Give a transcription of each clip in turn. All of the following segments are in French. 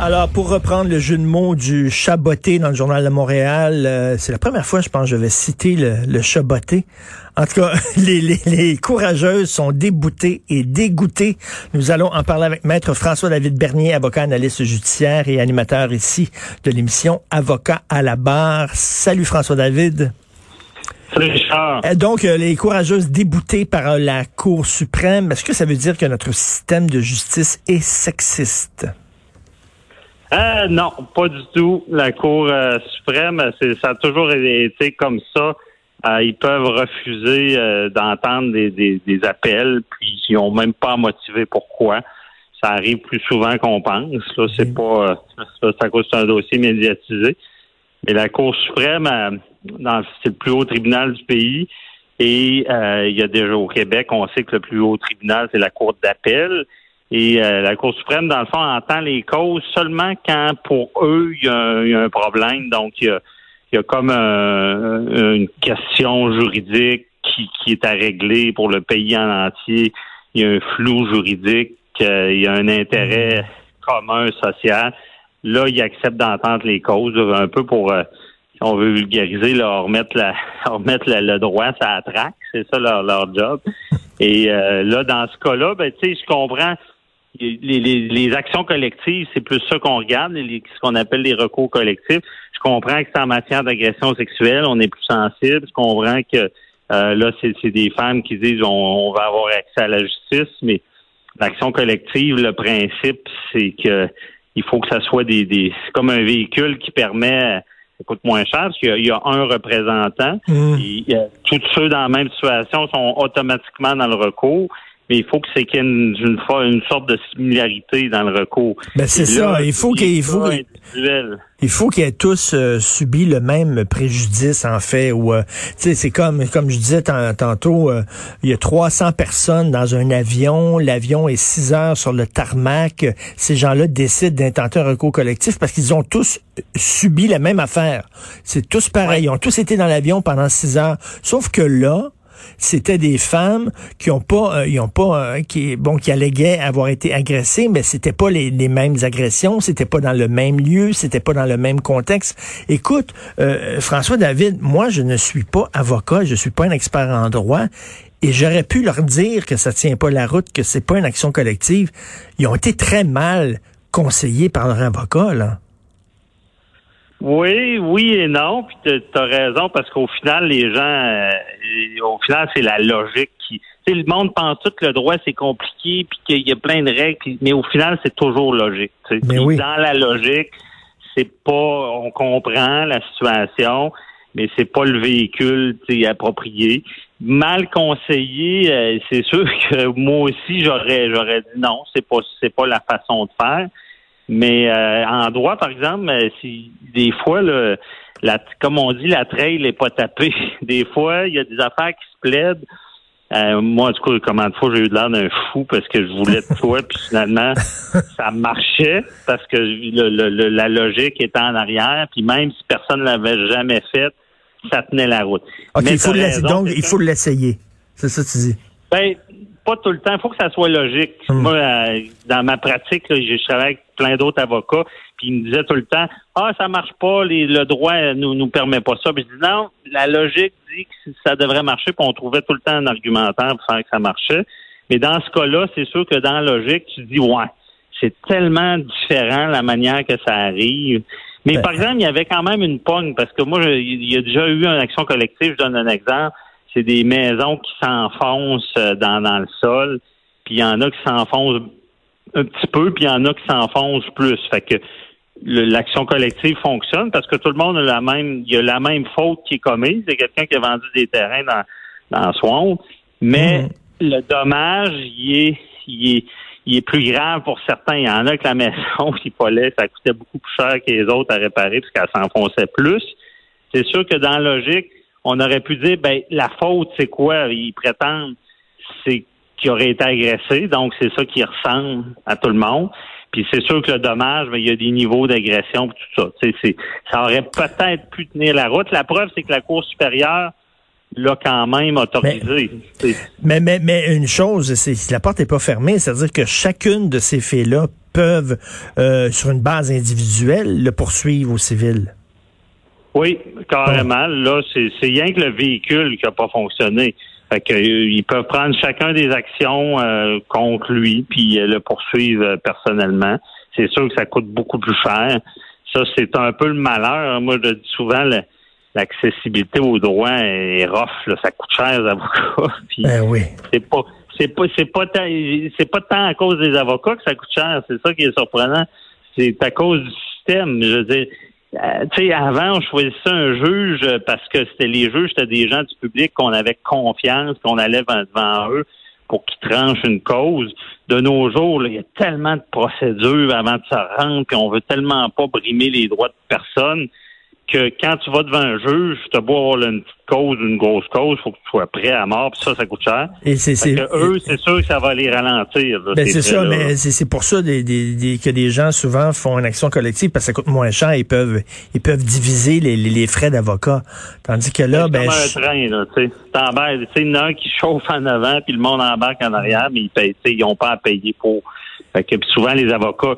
Alors, pour reprendre le jeu de mots du chaboté dans le Journal de Montréal, euh, c'est la première fois, je pense, que je vais citer le, le chaboté. En tout cas, les, les, les, courageuses sont déboutées et dégoûtées. Nous allons en parler avec Maître François-David Bernier, avocat analyste judiciaire et animateur ici de l'émission Avocat à la barre. Salut François-David. Salut Richard. Euh, donc, euh, les courageuses déboutées par la Cour suprême, est-ce que ça veut dire que notre système de justice est sexiste? Euh, non, pas du tout. La Cour euh, suprême, ça a toujours été comme ça. Euh, ils peuvent refuser d'entendre des, des, des, appels, puis ils n'ont même pas motivé pourquoi. Ça arrive plus souvent qu'on pense. Là, c'est pas ça, à cause d'un dossier médiatisé. Mais la Cour suprême, c'est le plus haut tribunal du pays. Et il y a déjà au Québec, on sait que le plus haut tribunal, c'est la Cour d'appel. Et euh, la Cour suprême, dans le fond, entend les causes seulement quand, pour eux, il y a, un problème. Donc, il y a, y a comme une question juridique qui, qui, est à régler pour le pays en entier. Il y a un flou juridique, euh, il y a un intérêt commun social. Là, ils acceptent d'entendre les causes un peu pour, euh, si on veut vulgariser, leur remettre, la, remettre le droit ça la traque. C'est ça leur, leur job. Et là, dans ce cas-là, ben, tu sais, je comprends les, les, les, actions collectives, c'est plus ça qu'on regarde, les, ce qu'on appelle les recours collectifs. Je comprends que c'est en matière d'agression sexuelle, on est plus sensible. Je comprends que euh, là, c'est des femmes qui disent on, va avoir accès à la justice, mais l'action collective, le principe, c'est que il faut que ça soit des, des c'est comme un véhicule qui permet ça coûte moins cher parce qu'il y, a un représentant. Mmh. Et, tous ceux dans la même situation sont automatiquement dans le recours mais il faut que c'est qu'il y ait une, une, sorte de similarité dans le recours. Ben c'est ça, il faut qu'il faut il faut qu'ils aient tous euh, subi le même préjudice en fait ou euh, tu sais c'est comme comme je disais tantôt euh, il y a 300 personnes dans un avion, l'avion est 6 heures sur le tarmac, ces gens-là décident d'intenter un recours collectif parce qu'ils ont tous subi la même affaire. C'est tous pareil, ils ont tous été dans l'avion pendant 6 heures. Sauf que là c'était des femmes qui ont pas, euh, ils ont pas, euh, qui bon, qui alléguaient avoir été agressées, mais c'était pas les, mêmes agressions, c'était pas dans le même lieu, c'était pas dans le même contexte. Écoute, euh, François David, moi je ne suis pas avocat, je suis pas un expert en droit. Et j'aurais pu leur dire que ça tient pas la route, que c'est pas une action collective. Ils ont été très mal conseillés par leur avocat, là. Oui, oui et non. Puis tu as raison parce qu'au final, les gens, euh, au final, c'est la logique qui. Tu sais, le monde pense tout que le droit c'est compliqué puis qu'il y a plein de règles, mais au final, c'est toujours logique. Mais oui. Dans la logique, c'est pas. On comprend la situation, mais c'est pas le véhicule approprié. Mal conseillé, euh, c'est sûr que moi aussi j'aurais j'aurais dit non, c'est pas c'est pas la façon de faire. Mais euh, en droit, par exemple, euh, si des fois, le, la, comme on dit, la trail n'est pas tapée. Des fois, il y a des affaires qui se plaident. Euh, moi, du coup, comment de fois j'ai eu de l'air d'un fou parce que je voulais de toi, puis finalement, ça marchait parce que le, la logique était en arrière, puis même si personne ne l'avait jamais fait, ça tenait la route. OK, il faut donc, il faut l'essayer. C'est ça que tu dis. Ben, pas tout le temps. Il faut que ça soit logique. Hmm. Moi, euh, dans ma pratique, je travaille avec plein d'autres avocats, puis ils me disaient tout le temps Ah, ça marche pas, le droit nous nous permet pas ça. Puis je dis non, la logique dit que ça devrait marcher, puis on trouvait tout le temps un argumentaire pour faire que ça marchait. Mais dans ce cas-là, c'est sûr que dans la logique, tu dis Ouais, c'est tellement différent la manière que ça arrive. Mais ben. par exemple, il y avait quand même une pogne, parce que moi, il y a déjà eu une action collective, je donne un exemple c'est des maisons qui s'enfoncent euh, dans, dans le sol, puis il y en a qui s'enfoncent un petit peu, puis il y en a qui s'enfoncent plus. Fait que l'action collective fonctionne parce que tout le monde a la même, il y a la même faute qui est commise. C'est quelqu'un qui a vendu des terrains dans, dans Swamp, mais mmh. le dommage, il est, il est, il est plus grave pour certains. Il y en a que la maison qui fallait, ça coûtait beaucoup plus cher que les autres à réparer parce qu'elle s'enfonçait plus. C'est sûr que dans la logique, on aurait pu dire, ben, la faute, c'est quoi? Ils prétendent, c'est qu'il aurait été agressé, donc c'est ça qui ressemble à tout le monde. Puis c'est sûr que le dommage, mais il y a des niveaux d'agression, tout ça. C'est, ça aurait peut-être pu tenir la route. La preuve, c'est que la Cour supérieure l'a quand même autorisé. Mais, mais, mais, une chose, c'est la porte n'est pas fermée, c'est-à-dire que chacune de ces faits-là peuvent, euh, sur une base individuelle, le poursuivre au civil. Oui, carrément. Là, c'est rien que le véhicule qui n'a pas fonctionné. Fait que, euh, ils peuvent prendre chacun des actions euh, contre lui, puis le poursuivre personnellement. C'est sûr que ça coûte beaucoup plus cher. Ça, c'est un peu le malheur. Moi, je dis souvent, l'accessibilité aux droits est rough. Ça coûte cher, les avocats. ben oui. C'est pas c'est pas c'est pas tant c'est pas tant à cause des avocats que ça coûte cher. C'est ça qui est surprenant. C'est à cause du système. Je veux dire, euh, tu sais, avant, on choisissait un juge parce que c'était les juges, c'était des gens du public qu'on avait confiance, qu'on allait devant eux pour qu'ils tranchent une cause. De nos jours, il y a tellement de procédures avant de se rendre, puis on veut tellement pas brimer les droits de personne que quand tu vas devant un juge, tu beau avoir une petite cause, une grosse cause, faut que tu sois prêt à mort, puis ça, ça coûte cher. Et c'est, eux, c'est sûr que ça va les ralentir. ben c'est ça, mais c'est, pour ça des, des, que des gens souvent font une action collective parce que ça coûte moins cher, ils peuvent ils peuvent diviser les, les, frais d'avocat. Tandis que là, ben. C'est comme un train, là, tu sais. Il y en a qui chauffe en avant, puis le monde embarque en arrière, mais ils payent, ils n'ont pas à payer pour. Fait que souvent, les avocats,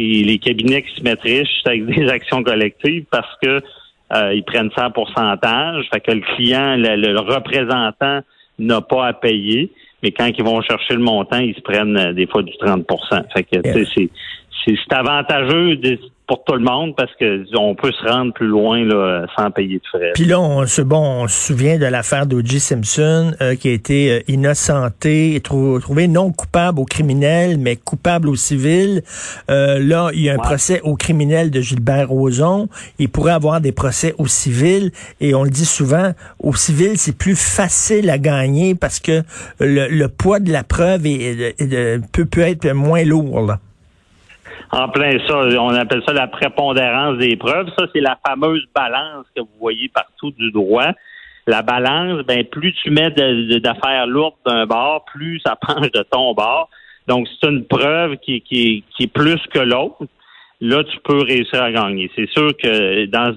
les cabinets qui se mettent riches avec des actions collectives parce que euh, ils prennent ça en pourcentage. Fait que le client, le, représentant n'a pas à payer. Mais quand ils vont chercher le montant, ils se prennent euh, des fois du 30% Fait que c'est c'est avantageux pour tout le monde parce que on peut se rendre plus loin là, sans payer de frais. Puis là, on se bon, on se souvient de l'affaire d'O.J. Simpson euh, qui a été euh, innocenté, trouvé non coupable au criminel, mais coupable au civil. Euh, là, il y a un procès au criminel de Gilbert Rozon. Il pourrait avoir des procès au civil et on le dit souvent, au civil, c'est plus facile à gagner parce que le, poids de la preuve est, peut, peut être moins lourd. Là. En plein ça, on appelle ça la prépondérance des preuves. Ça, c'est la fameuse balance que vous voyez partout du droit. La balance, ben plus tu mets d'affaires lourdes d'un bord, plus ça penche de ton bord. Donc, c'est une preuve qui, qui, qui est plus que l'autre. Là, tu peux réussir à gagner. C'est sûr que dans,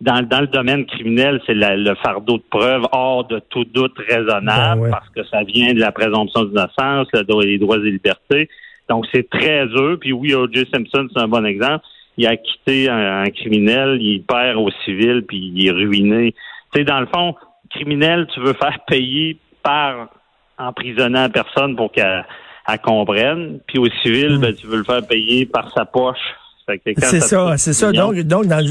dans, dans le domaine criminel, c'est le fardeau de preuve hors de tout doute raisonnable ben parce que ça vient de la présomption d'innocence, les droits et libertés. Donc, c'est très dur. Puis oui, O.J. Simpson, c'est un bon exemple. Il a quitté un, criminel, il perd au civil, puis il est ruiné. Tu sais, dans le fond, criminel, tu veux faire payer par emprisonnant la personne pour qu'elle comprenne. Puis au civil, hmm. ben, tu veux le faire payer par sa poche. C'est ça, c'est ça. Donc, donc dans,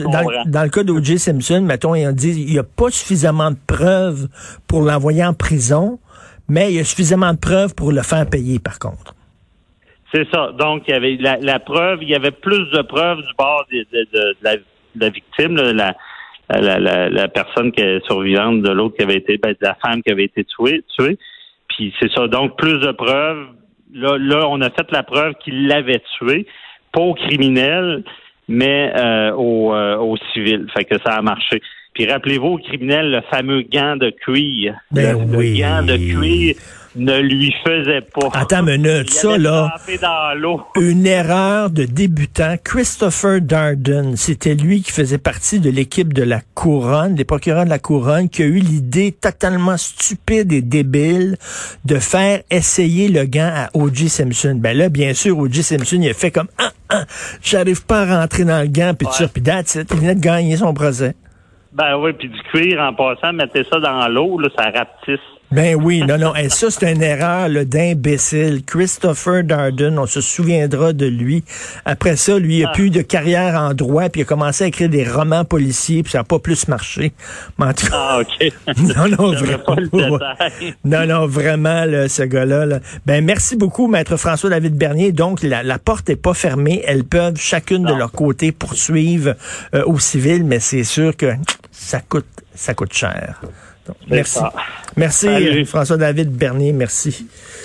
dans, le cas d'O.J. Simpson, mettons, il dit il n'y a pas suffisamment de preuves pour l'envoyer en prison, mais il y a suffisamment de preuves pour le faire payer, par contre. C'est ça. Donc, il y avait la, preuve, il y avait plus de preuves du bord de, la, victime, la, la, personne qui est survivante de l'autre qui avait été, ben, de la femme qui avait été tuée. tuée. Puis c'est ça. Donc, plus de preuves. Là, là, on a fait la preuve qu'il l'avait tué, pas au criminel, mais euh, au, euh, au civil. Fait que ça a marché. Puis rappelez-vous au criminel le fameux gant de cuir. Ben le gant de cuir ne lui faisait pas. Attends une minute, ça là, une erreur de débutant. Christopher Darden, c'était lui qui faisait partie de l'équipe de la couronne, des procureurs de la couronne, qui a eu l'idée totalement stupide et débile de faire essayer le gant à O.J. Simpson. Ben là, bien sûr, O.J. Simpson, il a fait comme, ah, ah, j'arrive pas à rentrer dans le gant, puis ouais. puis il venait de gagner son procès. Ben oui, puis du cuir en passant, mettez ça dans l'eau, là, ça rapetisse. Ben oui, non, non. Et ça, c'est une erreur d'imbécile. Christopher Darden, on se souviendra de lui. Après ça, lui, il a ah. plus de carrière en droit, puis il a commencé à écrire des romans policiers, puis ça n'a pas plus marché. ah, OK. non, non, vraiment. non, non, vraiment, ce gars-là. Ben, merci beaucoup, Maître François-David Bernier. Donc, la, la, porte est pas fermée. Elles peuvent, chacune de leur côté, poursuivre euh, au civil, mais c'est sûr que ça coûte, ça coûte cher merci. Merci, François-David Bernier. Merci.